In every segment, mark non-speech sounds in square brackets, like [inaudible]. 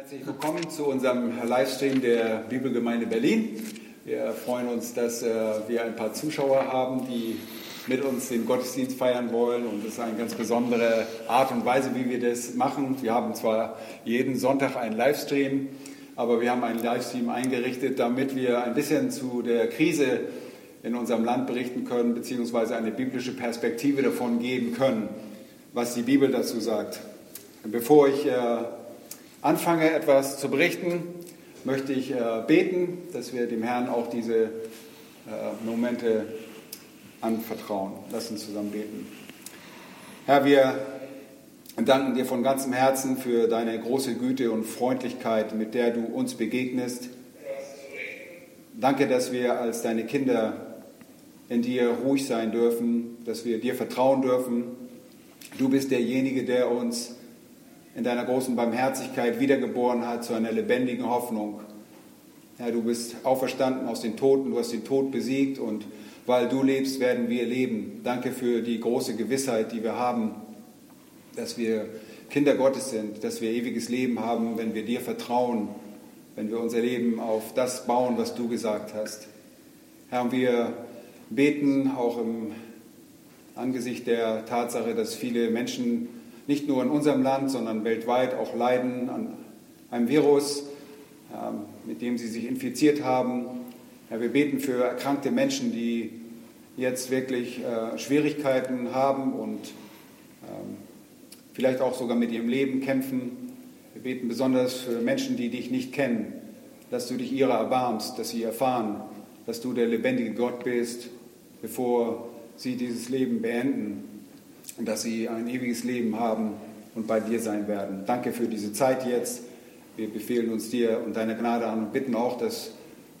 Herzlich willkommen zu unserem Livestream der Bibelgemeinde Berlin. Wir freuen uns, dass äh, wir ein paar Zuschauer haben, die mit uns den Gottesdienst feiern wollen. Und das ist eine ganz besondere Art und Weise, wie wir das machen. Wir haben zwar jeden Sonntag einen Livestream, aber wir haben einen Livestream eingerichtet, damit wir ein bisschen zu der Krise in unserem Land berichten können, beziehungsweise eine biblische Perspektive davon geben können, was die Bibel dazu sagt. Bevor ich äh, anfange, etwas zu berichten, möchte ich äh, beten, dass wir dem Herrn auch diese äh, Momente anvertrauen. Lass uns zusammen beten. Herr, wir danken dir von ganzem Herzen für deine große Güte und Freundlichkeit, mit der du uns begegnest. Danke, dass wir als deine Kinder in dir ruhig sein dürfen, dass wir dir vertrauen dürfen. Du bist derjenige, der uns in deiner großen Barmherzigkeit wiedergeboren hat zu einer lebendigen Hoffnung. Herr, du bist auferstanden aus den Toten, du hast den Tod besiegt und weil du lebst, werden wir leben. Danke für die große Gewissheit, die wir haben, dass wir Kinder Gottes sind, dass wir ewiges Leben haben, wenn wir dir vertrauen, wenn wir unser Leben auf das bauen, was du gesagt hast. Herr, wir beten auch im Angesicht der Tatsache, dass viele Menschen nicht nur in unserem Land, sondern weltweit auch leiden an einem Virus, ähm, mit dem sie sich infiziert haben. Wir beten für erkrankte Menschen, die jetzt wirklich äh, Schwierigkeiten haben und ähm, vielleicht auch sogar mit ihrem Leben kämpfen. Wir beten besonders für Menschen, die dich nicht kennen, dass du dich ihrer erbarmst, dass sie erfahren, dass du der lebendige Gott bist, bevor sie dieses Leben beenden und dass sie ein ewiges Leben haben und bei dir sein werden. Danke für diese Zeit jetzt. Wir befehlen uns dir und deiner Gnade an und bitten auch, dass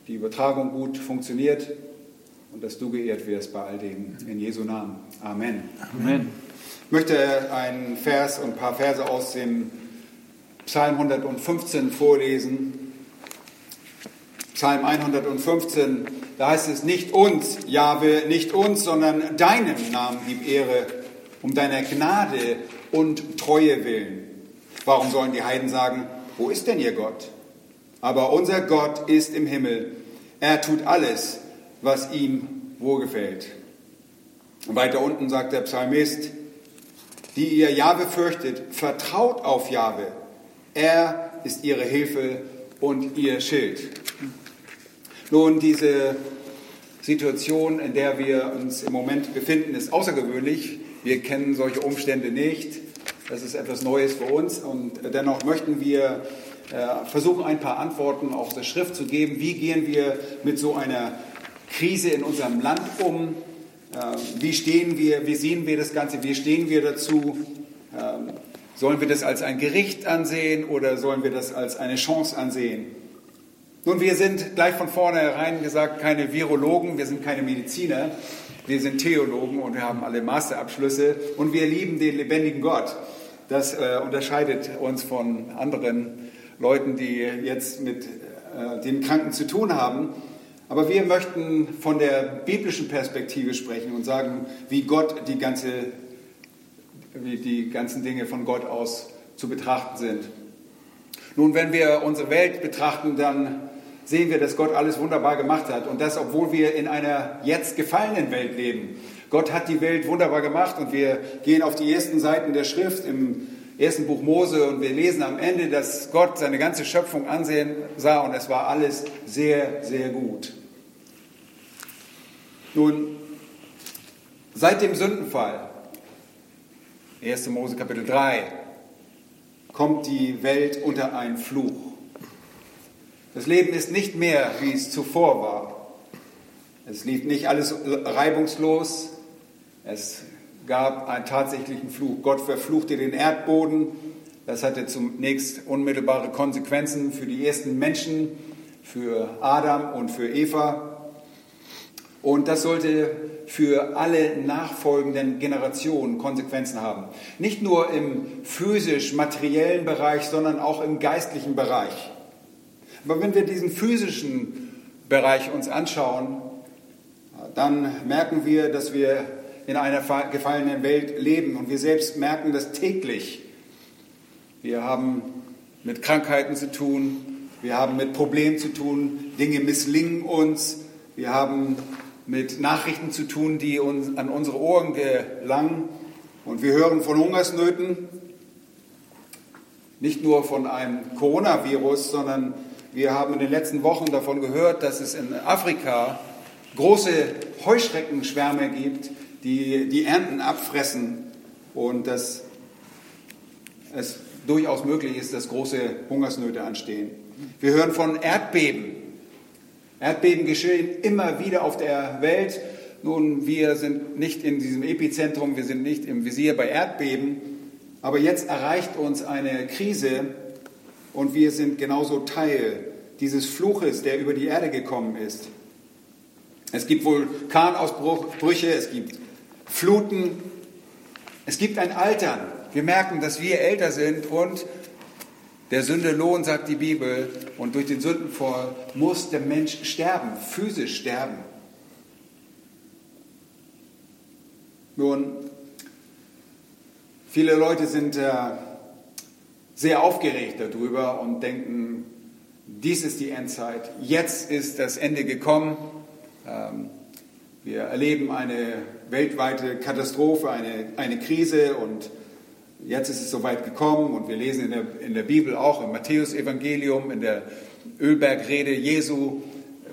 die Übertragung gut funktioniert und dass du geehrt wirst bei all dem. In Jesu Namen. Amen. Amen. Ich möchte einen Vers und ein paar Verse aus dem Psalm 115 vorlesen. Psalm 115, da heißt es nicht uns, Jahwe, nicht uns, sondern deinem Namen gib Ehre um deiner Gnade und Treue willen. Warum sollen die Heiden sagen, wo ist denn ihr Gott? Aber unser Gott ist im Himmel. Er tut alles, was ihm wohlgefällt. Und weiter unten sagt der Psalmist, die ihr Jahwe fürchtet, vertraut auf Jahwe. Er ist ihre Hilfe und ihr Schild. Nun, diese Situation, in der wir uns im Moment befinden, ist außergewöhnlich. Wir kennen solche Umstände nicht. Das ist etwas Neues für uns und dennoch möchten wir äh, versuchen, ein paar Antworten aus der Schrift zu geben. Wie gehen wir mit so einer Krise in unserem Land um? Ähm, wie stehen wir, wie sehen wir das Ganze, wie stehen wir dazu? Ähm, sollen wir das als ein Gericht ansehen oder sollen wir das als eine Chance ansehen? Nun, wir sind gleich von vornherein gesagt keine Virologen, wir sind keine Mediziner. Wir sind Theologen und wir haben alle Masterabschlüsse und wir lieben den lebendigen Gott. Das äh, unterscheidet uns von anderen Leuten, die jetzt mit äh, den Kranken zu tun haben. Aber wir möchten von der biblischen Perspektive sprechen und sagen, wie Gott die ganze, wie die ganzen Dinge von Gott aus zu betrachten sind. Nun, wenn wir unsere Welt betrachten, dann sehen wir, dass Gott alles wunderbar gemacht hat und das, obwohl wir in einer jetzt gefallenen Welt leben. Gott hat die Welt wunderbar gemacht und wir gehen auf die ersten Seiten der Schrift im ersten Buch Mose und wir lesen am Ende, dass Gott seine ganze Schöpfung ansehen sah und es war alles sehr, sehr gut. Nun, seit dem Sündenfall, 1. Mose Kapitel 3, kommt die Welt unter einen Fluch. Das Leben ist nicht mehr, wie es zuvor war. Es lief nicht alles reibungslos. Es gab einen tatsächlichen Fluch. Gott verfluchte den Erdboden. Das hatte zunächst unmittelbare Konsequenzen für die ersten Menschen, für Adam und für Eva. Und das sollte für alle nachfolgenden Generationen Konsequenzen haben. Nicht nur im physisch-materiellen Bereich, sondern auch im geistlichen Bereich. Aber wenn wir diesen physischen Bereich uns anschauen, dann merken wir, dass wir in einer gefallenen Welt leben und wir selbst merken das täglich. Wir haben mit Krankheiten zu tun, wir haben mit Problemen zu tun, Dinge misslingen uns, wir haben mit Nachrichten zu tun, die uns an unsere Ohren gelangen und wir hören von Hungersnöten, nicht nur von einem Coronavirus, sondern wir haben in den letzten Wochen davon gehört, dass es in Afrika große Heuschreckenschwärme gibt, die die Ernten abfressen und dass es durchaus möglich ist, dass große Hungersnöte anstehen. Wir hören von Erdbeben. Erdbeben geschehen immer wieder auf der Welt. Nun, wir sind nicht in diesem Epizentrum, wir sind nicht im Visier bei Erdbeben, aber jetzt erreicht uns eine Krise und wir sind genauso Teil dieses Fluches, der über die Erde gekommen ist. Es gibt Vulkanausbrüche, es gibt Fluten, es gibt ein Altern. Wir merken, dass wir älter sind und der Sünde Lohn, sagt die Bibel, und durch den Sündenfall muss der Mensch sterben, physisch sterben. Nun, viele Leute sind äh, sehr aufgeregt darüber und denken, dies ist die Endzeit, jetzt ist das Ende gekommen. Ähm, wir erleben eine weltweite Katastrophe, eine, eine Krise und jetzt ist es soweit gekommen und wir lesen in der, in der Bibel auch im Matthäusevangelium, in der Ölbergrede Jesu,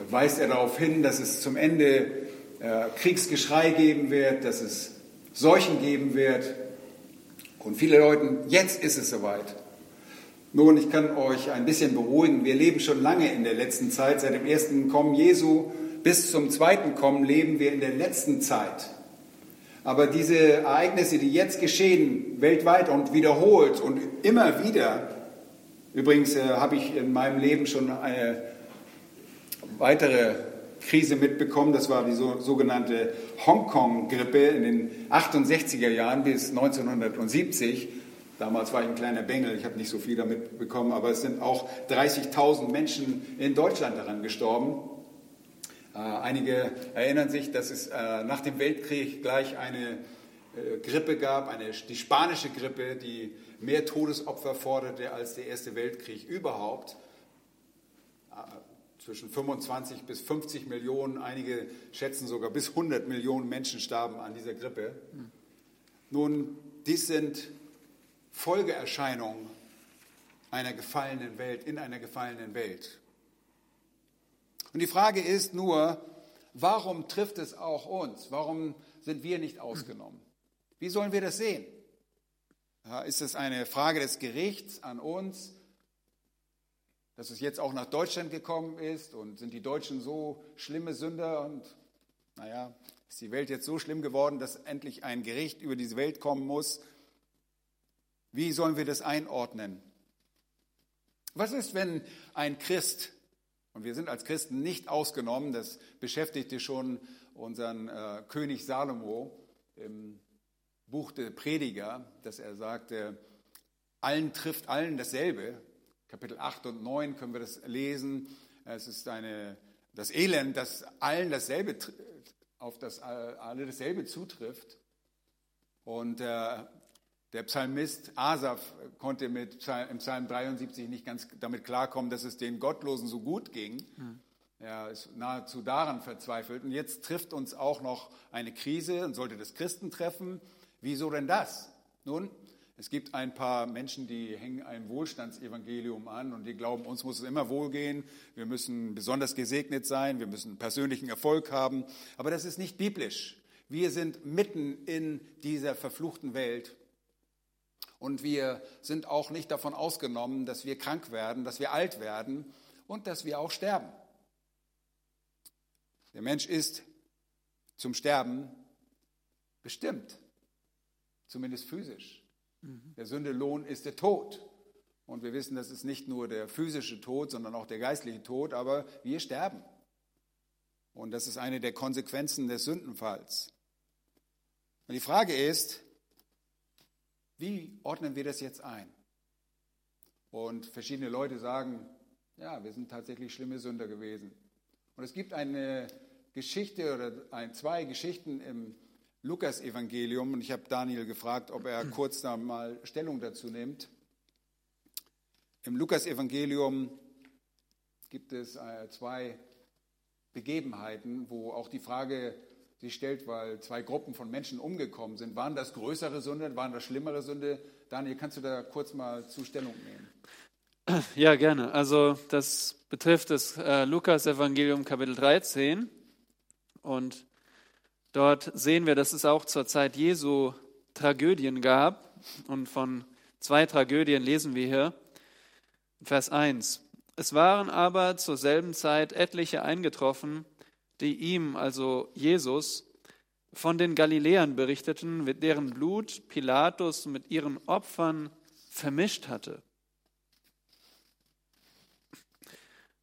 weist er darauf hin, dass es zum Ende äh, Kriegsgeschrei geben wird, dass es Seuchen geben wird. Und viele Leute, jetzt ist es soweit. Nun, ich kann euch ein bisschen beruhigen. Wir leben schon lange in der letzten Zeit. Seit dem ersten Kommen Jesu bis zum zweiten Kommen leben wir in der letzten Zeit. Aber diese Ereignisse, die jetzt geschehen, weltweit und wiederholt und immer wieder, übrigens äh, habe ich in meinem Leben schon eine weitere Krise mitbekommen, das war die so, sogenannte Hongkong-Grippe in den 68er Jahren bis 1970. Damals war ich ein kleiner Bengel, ich habe nicht so viel damit bekommen, aber es sind auch 30.000 Menschen in Deutschland daran gestorben. Äh, einige erinnern sich, dass es äh, nach dem Weltkrieg gleich eine äh, Grippe gab, eine, die spanische Grippe, die mehr Todesopfer forderte als der Erste Weltkrieg überhaupt. Zwischen 25 bis 50 Millionen, einige schätzen sogar bis 100 Millionen Menschen starben an dieser Grippe. Nun, dies sind Folgeerscheinungen einer gefallenen Welt, in einer gefallenen Welt. Und die Frage ist nur, warum trifft es auch uns? Warum sind wir nicht ausgenommen? Wie sollen wir das sehen? Ist es eine Frage des Gerichts an uns, dass es jetzt auch nach Deutschland gekommen ist und sind die Deutschen so schlimme Sünder und naja, ist die Welt jetzt so schlimm geworden, dass endlich ein Gericht über diese Welt kommen muss? Wie sollen wir das einordnen? Was ist, wenn ein Christ und wir sind als Christen nicht ausgenommen. Das beschäftigte schon unseren äh, König Salomo im Buch der Prediger, dass er sagte, allen trifft allen dasselbe. Kapitel 8 und 9 können wir das lesen. Es ist eine, das Elend, das allen dasselbe, auf das alle dasselbe zutrifft. Und äh, der Psalmist Asaf konnte mit im Psalm 73 nicht ganz damit klarkommen, dass es den Gottlosen so gut ging. Hm. Er ist nahezu daran verzweifelt. Und jetzt trifft uns auch noch eine Krise und sollte das Christen treffen. Wieso denn das? Nun, es gibt ein paar Menschen, die hängen ein Wohlstandsevangelium an und die glauben, uns muss es immer wohlgehen, wir müssen besonders gesegnet sein, wir müssen persönlichen Erfolg haben. Aber das ist nicht biblisch. Wir sind mitten in dieser verfluchten Welt und wir sind auch nicht davon ausgenommen, dass wir krank werden, dass wir alt werden und dass wir auch sterben. Der Mensch ist zum Sterben bestimmt, zumindest physisch. Mhm. Der Sündelohn ist der Tod. Und wir wissen, das ist nicht nur der physische Tod, sondern auch der geistliche Tod, aber wir sterben. Und das ist eine der Konsequenzen des Sündenfalls. Und die Frage ist, wie ordnen wir das jetzt ein? Und verschiedene Leute sagen, ja, wir sind tatsächlich schlimme Sünder gewesen. Und es gibt eine Geschichte oder ein, zwei Geschichten im Lukas-Evangelium und ich habe Daniel gefragt, ob er [clears throat] kurz da mal Stellung dazu nimmt. Im Lukas-Evangelium gibt es äh, zwei Begebenheiten, wo auch die Frage sich stellt, weil zwei Gruppen von Menschen umgekommen sind. Waren das größere Sünde, waren das schlimmere Sünde? Daniel, kannst du da kurz mal Zustellung nehmen? [clears throat] Ja, gerne. Also das betrifft das äh, Lukas-Evangelium Kapitel 13 und dort sehen wir, dass es auch zur Zeit Jesu Tragödien gab und von zwei Tragödien lesen wir hier. Vers 1. Es waren aber zur selben Zeit etliche eingetroffen, die ihm, also Jesus, von den Galiläern berichteten, mit deren Blut Pilatus mit ihren Opfern vermischt hatte.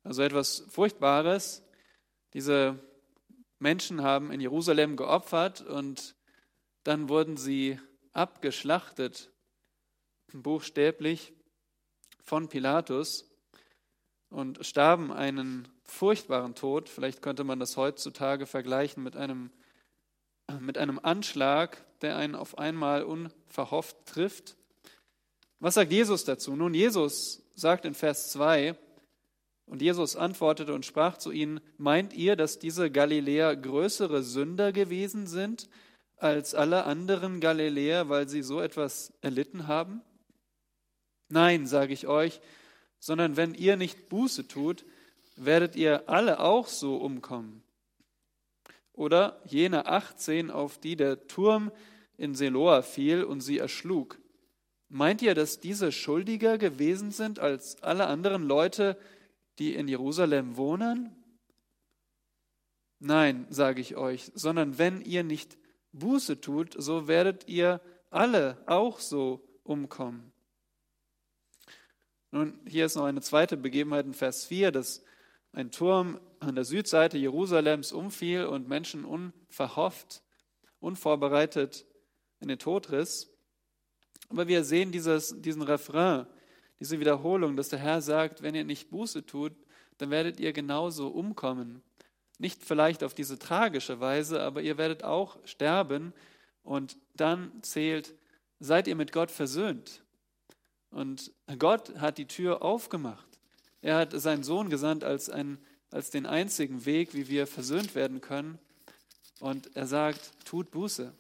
Also etwas Furchtbares. Diese Menschen haben in Jerusalem geopfert und dann wurden sie abgeschlachtet, buchstäblich von Pilatus und starben einen furchtbaren Tod. Vielleicht könnte man das heutzutage vergleichen mit einem, mit einem Anschlag, der einen auf einmal unverhofft trifft. Was sagt Jesus dazu? Nun, Jesus sagt in Vers 2, und Jesus antwortete und sprach zu ihnen, meint ihr, dass diese Galiläer größere Sünder gewesen sind als alle anderen Galiläer, weil sie so etwas erlitten haben? Nein, sage ich euch, sondern wenn ihr nicht Buße tut, werdet ihr alle auch so umkommen. Oder jene 18, auf die der Turm in Seloa fiel und sie erschlug. Meint ihr, dass diese schuldiger gewesen sind als alle anderen Leute, die in Jerusalem wohnen? Nein, sage ich euch, sondern wenn ihr nicht Buße tut, so werdet ihr alle auch so umkommen. Nun, hier ist noch eine zweite Begebenheit in Vers 4, dass ein Turm an der Südseite Jerusalems umfiel und Menschen unverhofft, unvorbereitet in den Tod riss. Aber wir sehen dieses, diesen Refrain, diese Wiederholung, dass der Herr sagt, wenn ihr nicht Buße tut, dann werdet ihr genauso umkommen. Nicht vielleicht auf diese tragische Weise, aber ihr werdet auch sterben und dann zählt, seid ihr mit Gott versöhnt. Und Gott hat die Tür aufgemacht. Er hat seinen Sohn gesandt als, ein, als den einzigen Weg, wie wir versöhnt werden können. Und er sagt, tut Buße.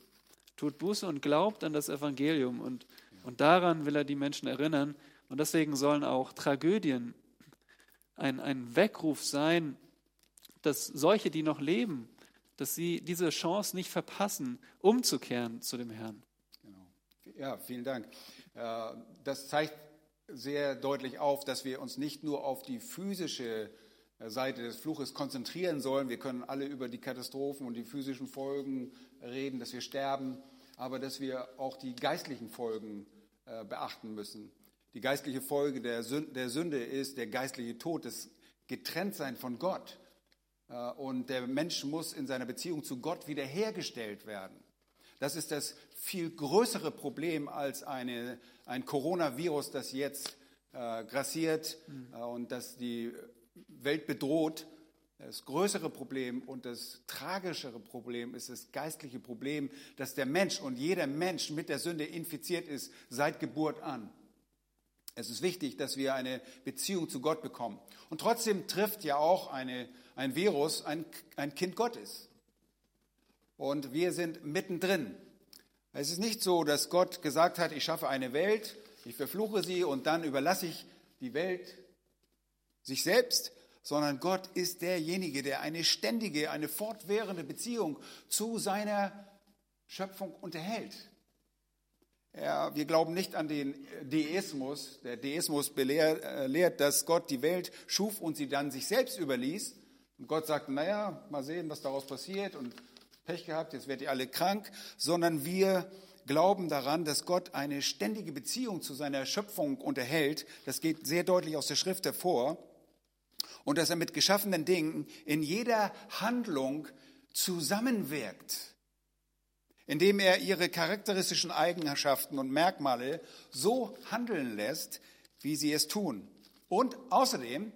Tut Buße und glaubt an das Evangelium. Und, und daran will er die Menschen erinnern. Und deswegen sollen auch Tragödien ein, ein Weckruf sein, dass solche, die noch leben, dass sie diese Chance nicht verpassen, umzukehren zu dem Herrn. Genau. Ja, vielen Dank. Äh, das zeigt sehr deutlich auf, dass wir uns nicht nur auf die physische äh, Seite des Fluches konzentrieren sollen. Wir können alle über die Katastrophen und die physischen Folgen reden, dass wir sterben, aber dass wir auch die geistlichen Folgen äh, beachten müssen. Die geistliche Folge der Sünde ist der geistliche Tod, das Getrenntsein von Gott. Und der Mensch muss in seiner Beziehung zu Gott wiederhergestellt werden. Das ist das viel größere Problem als eine, ein Coronavirus, das jetzt äh, grassiert äh, und das die Welt bedroht. Das größere Problem und das tragischere Problem ist das geistliche Problem, dass der Mensch und jeder Mensch mit der Sünde infiziert ist seit Geburt an. Es ist wichtig, dass wir eine Beziehung zu Gott bekommen. Und trotzdem trifft ja auch eine, ein Virus ein, ein Kind Gottes und wir sind mittendrin. Es ist nicht so, dass Gott gesagt hat, ich schaffe eine Welt, ich verfluche sie und dann überlasse ich die Welt sich selbst, sondern Gott ist derjenige, der eine ständige, eine fortwährende Beziehung zu seiner Schöpfung unterhält. Ja, wir glauben nicht an den Deismus. Der Deismus belehrt, äh, lehrt, dass Gott die Welt schuf und sie dann sich selbst überließ. Und Gott sagt, naja, mal sehen, was daraus passiert. Und Pech gehabt, jetzt werdet ihr alle krank, sondern wir glauben daran, dass Gott eine ständige Beziehung zu seiner Schöpfung unterhält. Das geht sehr deutlich aus der Schrift hervor. Und dass er mit geschaffenen Dingen in jeder Handlung zusammenwirkt, indem er ihre charakteristischen Eigenschaften und Merkmale so handeln lässt, wie sie es tun. Und außerdem,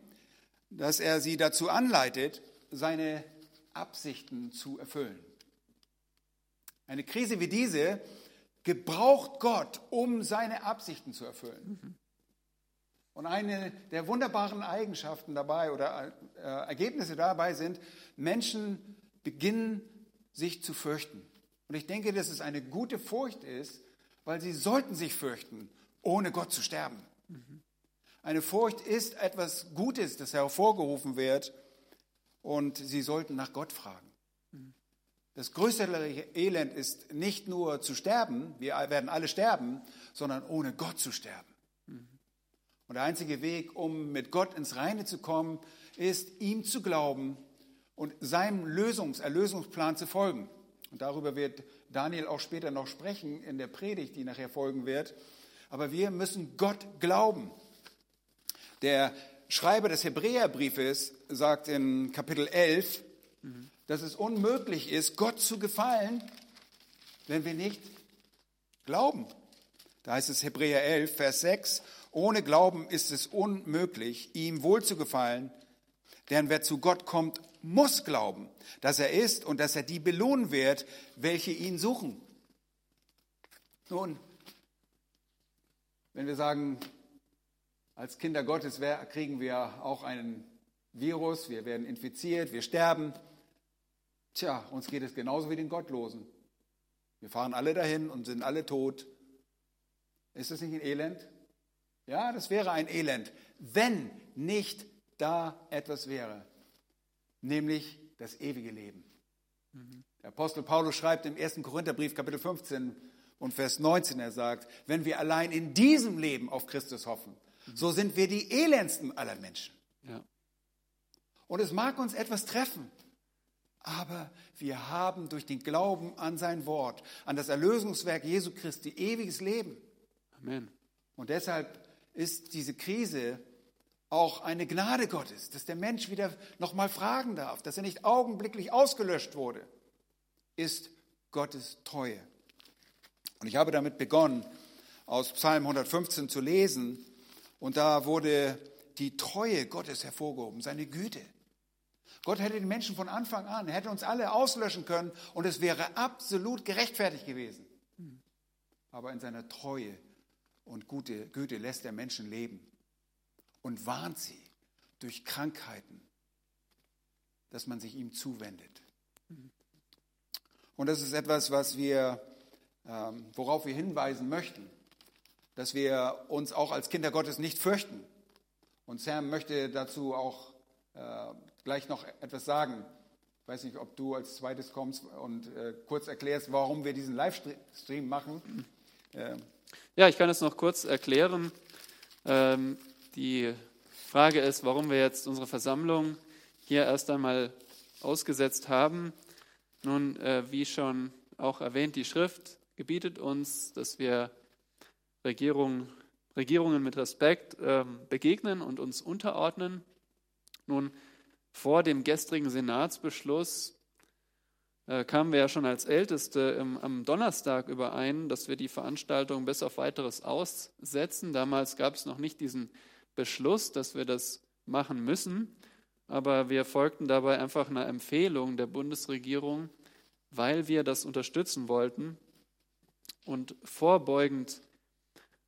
dass er sie dazu anleitet, seine Absichten zu erfüllen. Eine Krise wie diese gebraucht Gott, um seine Absichten zu erfüllen. Und eine der wunderbaren Eigenschaften dabei oder äh, Ergebnisse dabei sind, Menschen beginnen sich zu fürchten. Und ich denke, dass es eine gute Furcht ist, weil sie sollten sich fürchten, ohne Gott zu sterben. Eine Furcht ist etwas Gutes, das hervorgerufen wird, und sie sollten nach Gott fragen. Das größte Elend ist nicht nur zu sterben, wir werden alle sterben, sondern ohne Gott zu sterben. Und der einzige Weg, um mit Gott ins Reine zu kommen, ist, ihm zu glauben und seinem Lösungs-, Erlösungsplan zu folgen. Und darüber wird Daniel auch später noch sprechen in der Predigt, die nachher folgen wird. Aber wir müssen Gott glauben. Der Schreiber des Hebräerbriefes sagt in Kapitel 11, dass es unmöglich ist, Gott zu gefallen, wenn wir nicht glauben. Da heißt es Hebräer 11, Vers 6, ohne Glauben ist es unmöglich, ihm wohl zu gefallen, denn wer zu Gott kommt, muss glauben, dass er ist und dass er die belohnen wird, welche ihn suchen. Nun, wenn wir sagen, als Kinder Gottes kriegen wir auch einen Virus, wir werden infiziert, wir sterben. Tja, uns geht es genauso wie den Gottlosen. Wir fahren alle dahin und sind alle tot. Ist das nicht ein Elend? Ja, das wäre ein Elend, wenn nicht da etwas wäre, nämlich das ewige Leben. Mhm. Der Apostel Paulus schreibt im 1. Korintherbrief Kapitel 15 und Vers 19, er sagt, wenn wir allein in diesem Leben auf Christus hoffen, mhm. so sind wir die elendsten aller Menschen. Ja. Und es mag uns etwas treffen, aber wir haben durch den Glauben an sein Wort, an das Erlösungswerk Jesu Christi ewiges Leben. Amen. Und deshalb ist diese Krise auch eine Gnade Gottes, dass der Mensch wieder nochmal fragen darf, dass er nicht augenblicklich ausgelöscht wurde, ist Gottes Treue. Und ich habe damit begonnen, aus Psalm 115 zu lesen, und da wurde die Treue Gottes hervorgehoben, seine Güte. Gott hätte den Menschen von Anfang an, hätte uns alle auslöschen können und es wäre absolut gerechtfertigt gewesen. Aber in seiner Treue und Güte, Güte lässt er Menschen leben und warnt sie durch Krankheiten, dass man sich ihm zuwendet. Und das ist etwas, was wir, ähm, worauf wir hinweisen möchten, dass wir uns auch als Kinder Gottes nicht fürchten. Und Sam möchte dazu auch äh, gleich noch etwas sagen. Ich weiß nicht, ob du als zweites kommst und äh, kurz erklärst, warum wir diesen Livestream machen. Äh. Ja, ich kann es noch kurz erklären. Ähm, die Frage ist, warum wir jetzt unsere Versammlung hier erst einmal ausgesetzt haben. Nun, äh, wie schon auch erwähnt, die Schrift gebietet uns, dass wir Regierung, Regierungen mit Respekt ähm, begegnen und uns unterordnen. Nun, vor dem gestrigen Senatsbeschluss äh, kamen wir ja schon als Älteste im, am Donnerstag überein, dass wir die Veranstaltung bis auf weiteres aussetzen. Damals gab es noch nicht diesen Beschluss, dass wir das machen müssen, aber wir folgten dabei einfach einer Empfehlung der Bundesregierung, weil wir das unterstützen wollten und vorbeugend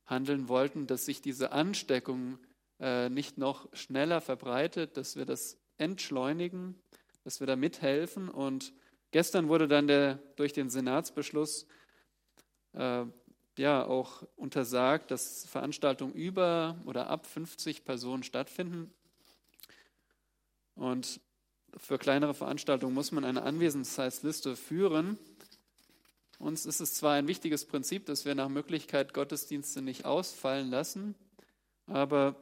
handeln wollten, dass sich diese Ansteckung äh, nicht noch schneller verbreitet, dass wir das entschleunigen, dass wir da mithelfen. Und gestern wurde dann der, durch den Senatsbeschluss äh, ja auch untersagt, dass Veranstaltungen über oder ab 50 Personen stattfinden. Und für kleinere Veranstaltungen muss man eine Anwesenheitsliste führen. Uns ist es zwar ein wichtiges Prinzip, dass wir nach Möglichkeit Gottesdienste nicht ausfallen lassen, aber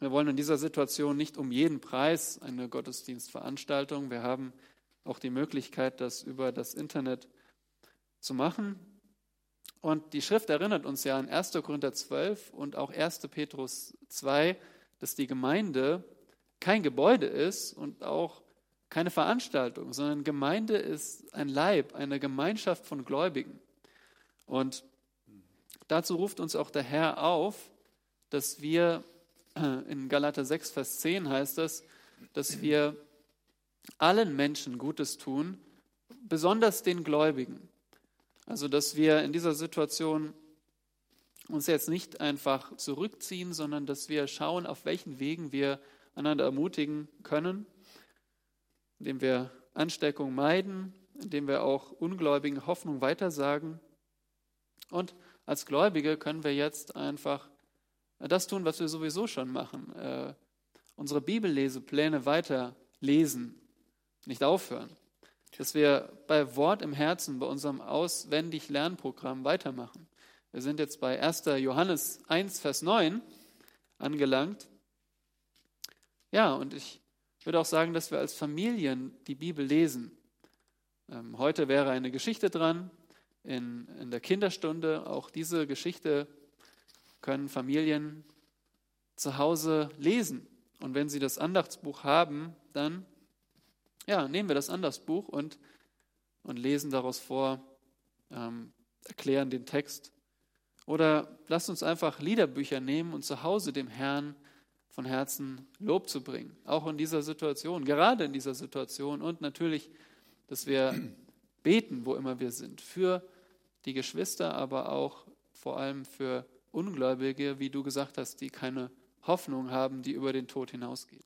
wir wollen in dieser Situation nicht um jeden Preis eine Gottesdienstveranstaltung. Wir haben auch die Möglichkeit, das über das Internet zu machen. Und die Schrift erinnert uns ja an 1. Korinther 12 und auch 1. Petrus 2, dass die Gemeinde kein Gebäude ist und auch keine Veranstaltung, sondern Gemeinde ist ein Leib, eine Gemeinschaft von Gläubigen. Und dazu ruft uns auch der Herr auf, dass wir in Galater 6, Vers 10 heißt es, dass wir allen Menschen Gutes tun, besonders den Gläubigen. Also, dass wir in dieser Situation uns jetzt nicht einfach zurückziehen, sondern dass wir schauen, auf welchen Wegen wir einander ermutigen können, indem wir Ansteckung meiden, indem wir auch Ungläubigen Hoffnung weitersagen. Und als Gläubige können wir jetzt einfach das tun, was wir sowieso schon machen. Äh, unsere Bibellesepläne weiter lesen, nicht aufhören. Dass wir bei Wort im Herzen, bei unserem auswendig Lernprogramm weitermachen. Wir sind jetzt bei 1. Johannes 1, Vers 9 angelangt. Ja, und ich würde auch sagen, dass wir als Familien die Bibel lesen. Ähm, heute wäre eine Geschichte dran in, in der Kinderstunde. Auch diese Geschichte können Familien zu Hause lesen. Und wenn sie das Andachtsbuch haben, dann ja, nehmen wir das Andachtsbuch und, und lesen daraus vor, ähm, erklären den Text. Oder lasst uns einfach Liederbücher nehmen und zu Hause dem Herrn von Herzen Lob zu bringen. Auch in dieser Situation, gerade in dieser Situation. Und natürlich, dass wir beten, wo immer wir sind, für die Geschwister, aber auch vor allem für Ungläubige, wie du gesagt hast, die keine Hoffnung haben, die über den Tod hinausgeht.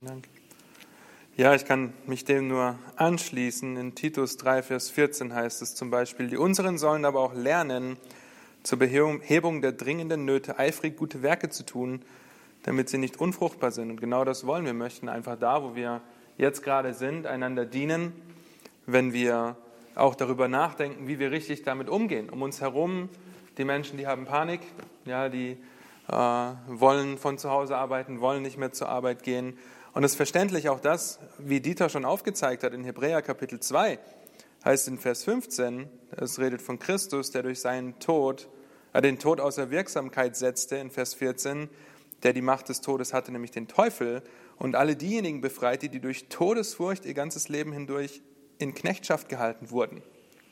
Danke. Ja, ich kann mich dem nur anschließen. In Titus 3, Vers 14 heißt es zum Beispiel, die unseren sollen aber auch lernen, zur Behebung der dringenden Nöte eifrig gute Werke zu tun, damit sie nicht unfruchtbar sind. Und genau das wollen wir. Wir möchten einfach da, wo wir jetzt gerade sind, einander dienen, wenn wir auch darüber nachdenken, wie wir richtig damit umgehen. Um uns herum die Menschen, die haben Panik, ja, die äh, wollen von zu Hause arbeiten, wollen nicht mehr zur Arbeit gehen. Und es ist verständlich auch das, wie Dieter schon aufgezeigt hat in Hebräer Kapitel 2, heißt in Vers 15, es redet von Christus, der durch seinen Tod, äh, den Tod außer Wirksamkeit setzte, in Vers 14, der die Macht des Todes hatte, nämlich den Teufel, und alle diejenigen befreite, die durch Todesfurcht ihr ganzes Leben hindurch in Knechtschaft gehalten wurden.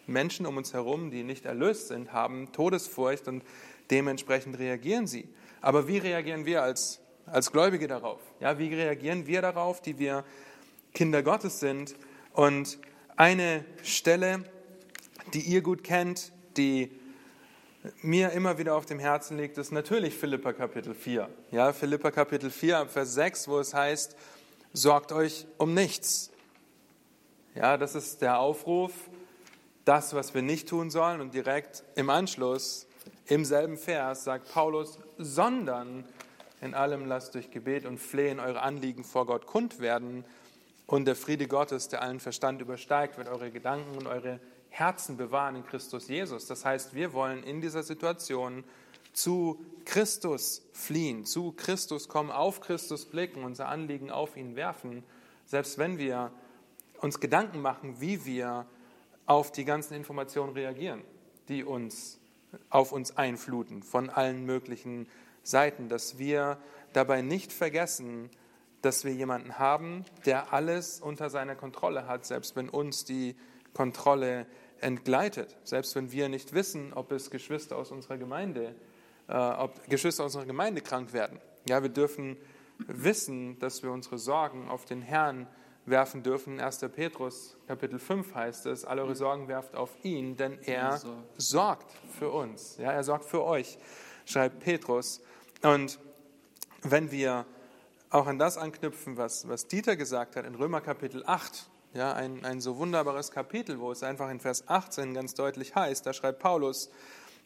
Menschen um uns herum, die nicht erlöst sind, haben Todesfurcht und dementsprechend reagieren sie. Aber wie reagieren wir als, als Gläubige darauf? Ja, wie reagieren wir darauf, die wir Kinder Gottes sind? Und eine Stelle, die ihr gut kennt, die mir immer wieder auf dem Herzen liegt, ist natürlich Philippa Kapitel 4. Ja, Philippa Kapitel 4, Vers 6, wo es heißt, sorgt euch um nichts. Ja, das ist der Aufruf, das, was wir nicht tun sollen. Und direkt im Anschluss, im selben Vers, sagt Paulus, sondern in allem lasst durch Gebet und Flehen eure Anliegen vor Gott kund werden. Und der Friede Gottes, der allen Verstand übersteigt, wird eure Gedanken und eure Herzen bewahren in Christus Jesus. Das heißt, wir wollen in dieser Situation zu Christus fliehen, zu Christus kommen, auf Christus blicken, unser Anliegen auf ihn werfen, selbst wenn wir uns Gedanken machen, wie wir auf die ganzen Informationen reagieren, die uns auf uns einfluten von allen möglichen Seiten, dass wir dabei nicht vergessen, dass wir jemanden haben, der alles unter seiner Kontrolle hat, selbst wenn uns die Kontrolle entgleitet, selbst wenn wir nicht wissen, ob es Geschwister aus unserer Gemeinde, äh, ob Geschwister aus unserer Gemeinde krank werden. Ja, wir dürfen wissen, dass wir unsere Sorgen auf den Herrn werfen dürfen. 1. Petrus Kapitel 5 heißt es, alle eure Sorgen werft auf ihn, denn er sorgt für uns. Ja, er sorgt für euch, schreibt Petrus. Und wenn wir auch an das anknüpfen, was, was Dieter gesagt hat in Römer Kapitel 8, ja, ein, ein so wunderbares Kapitel, wo es einfach in Vers 18 ganz deutlich heißt, da schreibt Paulus,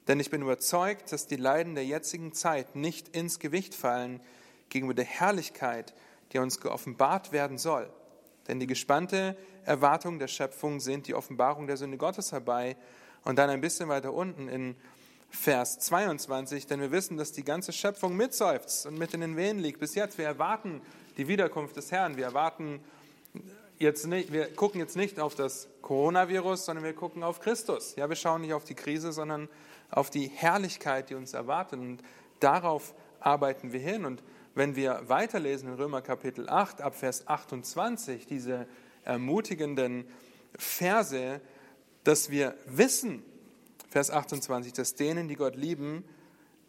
denn ich bin überzeugt, dass die Leiden der jetzigen Zeit nicht ins Gewicht fallen gegenüber der Herrlichkeit, die uns geoffenbart werden soll. Denn die gespannte Erwartung der Schöpfung sehnt die Offenbarung der Sünde Gottes herbei. Und dann ein bisschen weiter unten in Vers 22, denn wir wissen, dass die ganze Schöpfung mitseufzt und mit in den Wehen liegt. Bis jetzt, wir erwarten die Wiederkunft des Herrn. Wir erwarten jetzt nicht, wir gucken jetzt nicht auf das Coronavirus, sondern wir gucken auf Christus. Ja, wir schauen nicht auf die Krise, sondern auf die Herrlichkeit, die uns erwartet. Und darauf arbeiten wir hin. Und wenn wir weiterlesen in Römer Kapitel 8 ab Vers 28, diese ermutigenden Verse, dass wir wissen, Vers 28, dass denen, die Gott lieben,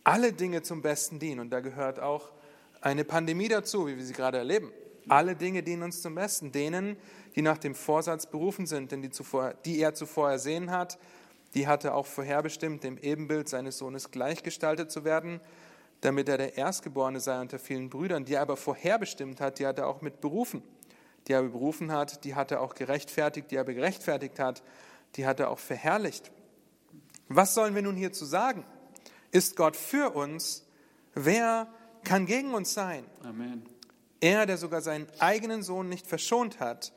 alle Dinge zum Besten dienen. Und da gehört auch eine Pandemie dazu, wie wir sie gerade erleben. Alle Dinge dienen uns zum Besten. Denen, die nach dem Vorsatz berufen sind, denn die, zuvor, die er zuvor ersehen hat, die hatte auch vorherbestimmt, dem Ebenbild seines Sohnes gleichgestaltet zu werden, damit er der Erstgeborene sei unter vielen Brüdern, die er aber vorherbestimmt hat, die hat er auch mit berufen. Die er berufen hat, die hat er auch gerechtfertigt, die er gerechtfertigt hat, die hat er auch verherrlicht. Was sollen wir nun hierzu sagen? Ist Gott für uns? Wer kann gegen uns sein? Amen. Er, der sogar seinen eigenen Sohn nicht verschont hat,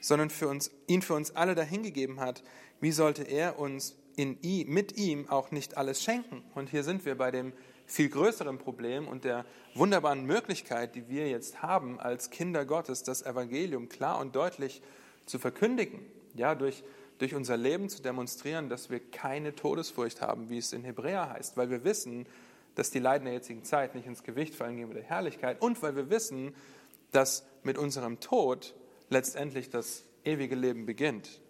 sondern für uns, ihn für uns alle dahingegeben hat, wie sollte er uns in ihm, mit ihm auch nicht alles schenken? Und hier sind wir bei dem viel größeren Problem und der wunderbaren Möglichkeit, die wir jetzt haben, als Kinder Gottes das Evangelium klar und deutlich zu verkündigen. Ja, durch, durch unser Leben zu demonstrieren, dass wir keine Todesfurcht haben, wie es in Hebräer heißt, weil wir wissen, dass die Leiden der jetzigen Zeit nicht ins Gewicht fallen gegen der Herrlichkeit und weil wir wissen, dass mit unserem Tod letztendlich das ewige Leben beginnt,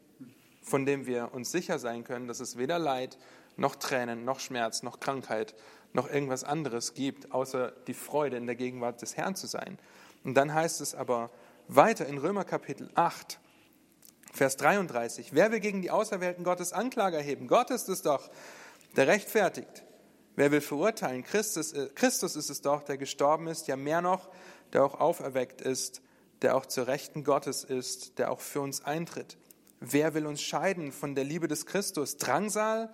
von dem wir uns sicher sein können, dass es weder Leid noch Tränen noch Schmerz noch Krankheit noch irgendwas anderes gibt, außer die Freude in der Gegenwart des Herrn zu sein. Und dann heißt es aber weiter in Römer Kapitel 8, Vers 33, wer will gegen die Auserwählten Gottes Anklage erheben? Gott ist es doch, der rechtfertigt. Wer will verurteilen? Christus, äh, Christus ist es doch, der gestorben ist, ja mehr noch, der auch auferweckt ist, der auch zur Rechten Gottes ist, der auch für uns eintritt. Wer will uns scheiden von der Liebe des Christus? Drangsal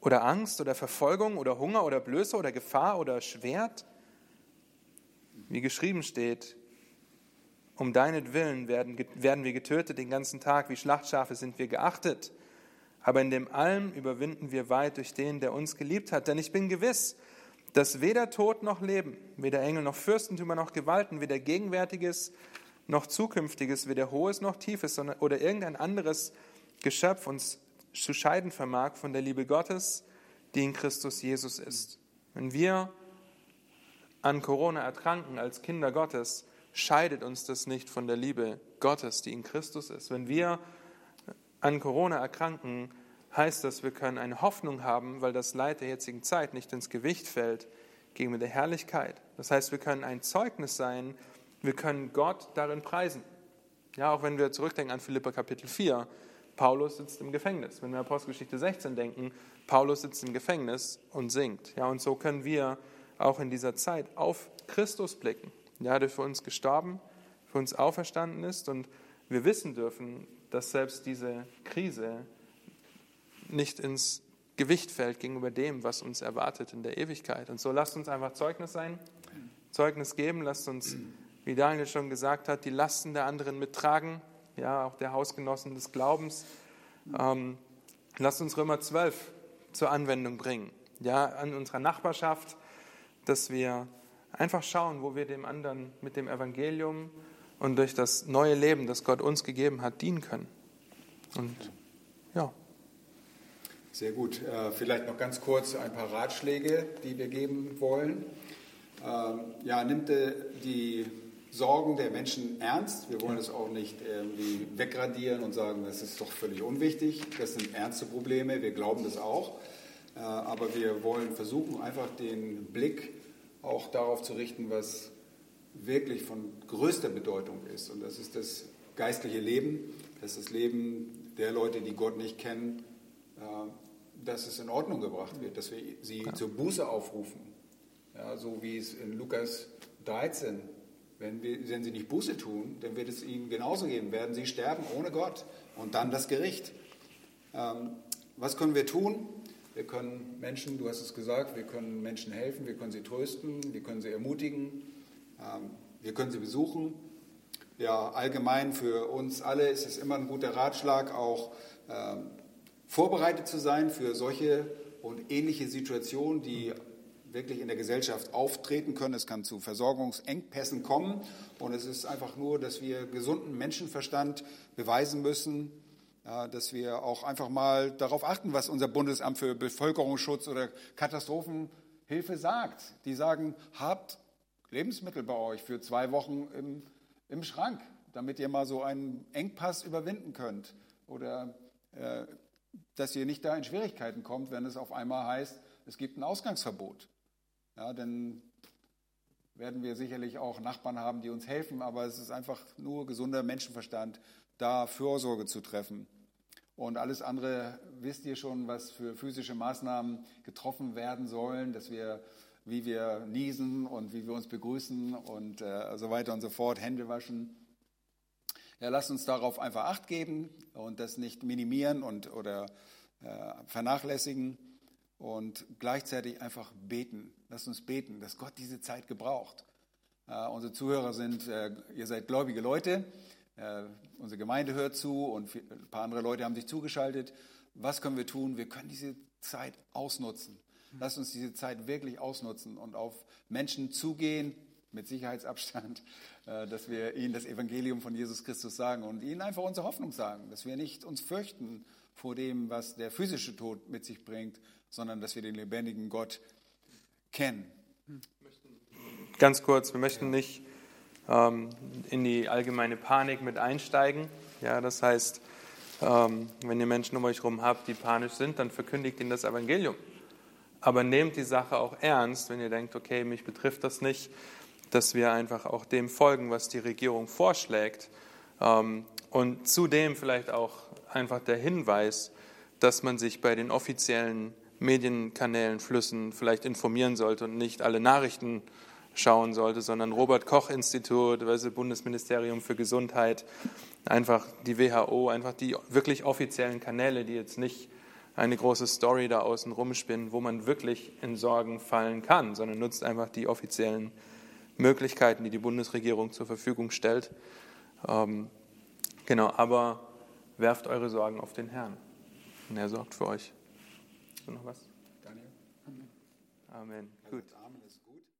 oder Angst oder Verfolgung oder Hunger oder Blöße oder Gefahr oder Schwert? Wie geschrieben steht, um deinetwillen werden, werden wir getötet den ganzen Tag, wie Schlachtschafe sind wir geachtet. Aber in dem allem überwinden wir weit durch den, der uns geliebt hat. Denn ich bin gewiss, dass weder Tod noch Leben, weder Engel noch Fürstentümer noch Gewalten, weder Gegenwärtiges noch Zukünftiges, weder Hohes noch Tiefes sondern, oder irgendein anderes Geschöpf uns zu scheiden vermag von der Liebe Gottes, die in Christus Jesus ist. Wenn wir an Corona erkranken als Kinder Gottes, scheidet uns das nicht von der Liebe Gottes, die in Christus ist. Wenn wir an Corona erkranken, heißt das, wir können eine Hoffnung haben, weil das Leid der jetzigen Zeit nicht ins Gewicht fällt gegenüber der Herrlichkeit. Das heißt, wir können ein Zeugnis sein, wir können Gott darin preisen. Ja, auch wenn wir zurückdenken an Philippa Kapitel 4, Paulus sitzt im Gefängnis. Wenn wir Apostelgeschichte 16 denken, Paulus sitzt im Gefängnis und singt. Ja, und so können wir auch in dieser Zeit auf Christus blicken. Ja, der für uns gestorben, für uns auferstanden ist und wir wissen dürfen, dass selbst diese Krise nicht ins Gewicht fällt gegenüber dem, was uns erwartet in der Ewigkeit. Und so lasst uns einfach Zeugnis sein, Zeugnis geben, lasst uns, wie Daniel schon gesagt hat, die Lasten der anderen mittragen, ja, auch der Hausgenossen des Glaubens. Ähm, lasst uns Römer 12 zur Anwendung bringen, ja, an unserer Nachbarschaft, dass wir einfach schauen, wo wir dem anderen mit dem Evangelium und durch das neue Leben, das Gott uns gegeben hat, dienen können. Und ja. Sehr gut. Äh, vielleicht noch ganz kurz ein paar Ratschläge, die wir geben wollen. Ähm, ja, nimmt die Sorgen der Menschen ernst. Wir wollen es auch nicht irgendwie wegradieren und sagen, das ist doch völlig unwichtig. Das sind ernste Probleme. Wir glauben das auch. Äh, aber wir wollen versuchen, einfach den Blick auch darauf zu richten, was wirklich von größter Bedeutung ist. Und das ist das geistliche Leben, das ist das Leben der Leute, die Gott nicht kennen, äh, dass es in Ordnung gebracht wird, dass wir sie zur Buße aufrufen. Ja, so wie es in Lukas 13, wenn, wir, wenn sie nicht Buße tun, dann wird es ihnen genauso gehen, werden sie sterben ohne Gott und dann das Gericht. Ähm, was können wir tun? Wir können Menschen, du hast es gesagt, wir können Menschen helfen, wir können sie trösten, wir können sie ermutigen, ähm, wir können sie besuchen. Ja, allgemein für uns alle ist es immer ein guter Ratschlag, auch ähm, vorbereitet zu sein für solche und ähnliche Situationen, die wirklich in der Gesellschaft auftreten können. Es kann zu Versorgungsengpässen kommen und es ist einfach nur, dass wir gesunden Menschenverstand beweisen müssen, dass wir auch einfach mal darauf achten, was unser Bundesamt für Bevölkerungsschutz oder Katastrophenhilfe sagt. Die sagen, habt Lebensmittel bei euch für zwei Wochen im, im Schrank, damit ihr mal so einen Engpass überwinden könnt. Oder äh, dass ihr nicht da in Schwierigkeiten kommt, wenn es auf einmal heißt, es gibt ein Ausgangsverbot. Ja, dann werden wir sicherlich auch Nachbarn haben, die uns helfen, aber es ist einfach nur gesunder Menschenverstand, da Fürsorge zu treffen. Und alles andere wisst ihr schon, was für physische Maßnahmen getroffen werden sollen, dass wir, wie wir niesen und wie wir uns begrüßen und äh, so weiter und so fort, Hände waschen. Ja, lasst uns darauf einfach Acht geben und das nicht minimieren und, oder äh, vernachlässigen und gleichzeitig einfach beten. Lasst uns beten, dass Gott diese Zeit gebraucht. Äh, unsere Zuhörer sind, äh, ihr seid gläubige Leute, äh, unsere Gemeinde hört zu und ein paar andere Leute haben sich zugeschaltet. Was können wir tun? Wir können diese Zeit ausnutzen. Lasst uns diese Zeit wirklich ausnutzen und auf Menschen zugehen, mit Sicherheitsabstand, äh, dass wir ihnen das Evangelium von Jesus Christus sagen und ihnen einfach unsere Hoffnung sagen, dass wir nicht uns fürchten vor dem, was der physische Tod mit sich bringt, sondern dass wir den lebendigen Gott kennen. Ganz kurz, wir möchten nicht ähm, in die allgemeine Panik mit einsteigen. Ja, das heißt, ähm, wenn ihr Menschen um euch herum habt, die panisch sind, dann verkündigt ihnen das Evangelium. Aber nehmt die Sache auch ernst, wenn ihr denkt, okay, mich betrifft das nicht, dass wir einfach auch dem folgen, was die Regierung vorschlägt. Ähm, und zudem vielleicht auch einfach der Hinweis, dass man sich bei den offiziellen Medienkanälen, Flüssen vielleicht informieren sollte und nicht alle Nachrichten schauen sollte, sondern Robert Koch Institut, Bundesministerium für Gesundheit, einfach die WHO, einfach die wirklich offiziellen Kanäle, die jetzt nicht eine große Story da außen rumspinnen, wo man wirklich in Sorgen fallen kann, sondern nutzt einfach die offiziellen Möglichkeiten, die die Bundesregierung zur Verfügung stellt. Ähm, genau, aber werft eure Sorgen auf den Herrn und er sorgt für euch. Hast du noch was? Daniel? Amen. Gut. Amen.